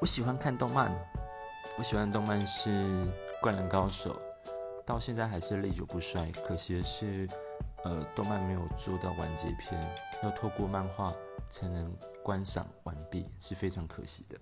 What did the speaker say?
我喜欢看动漫，我喜欢的动漫是《灌篮高手》，到现在还是历久不衰。可惜的是，呃，动漫没有做到完结篇，要透过漫画才能观赏完毕，是非常可惜的。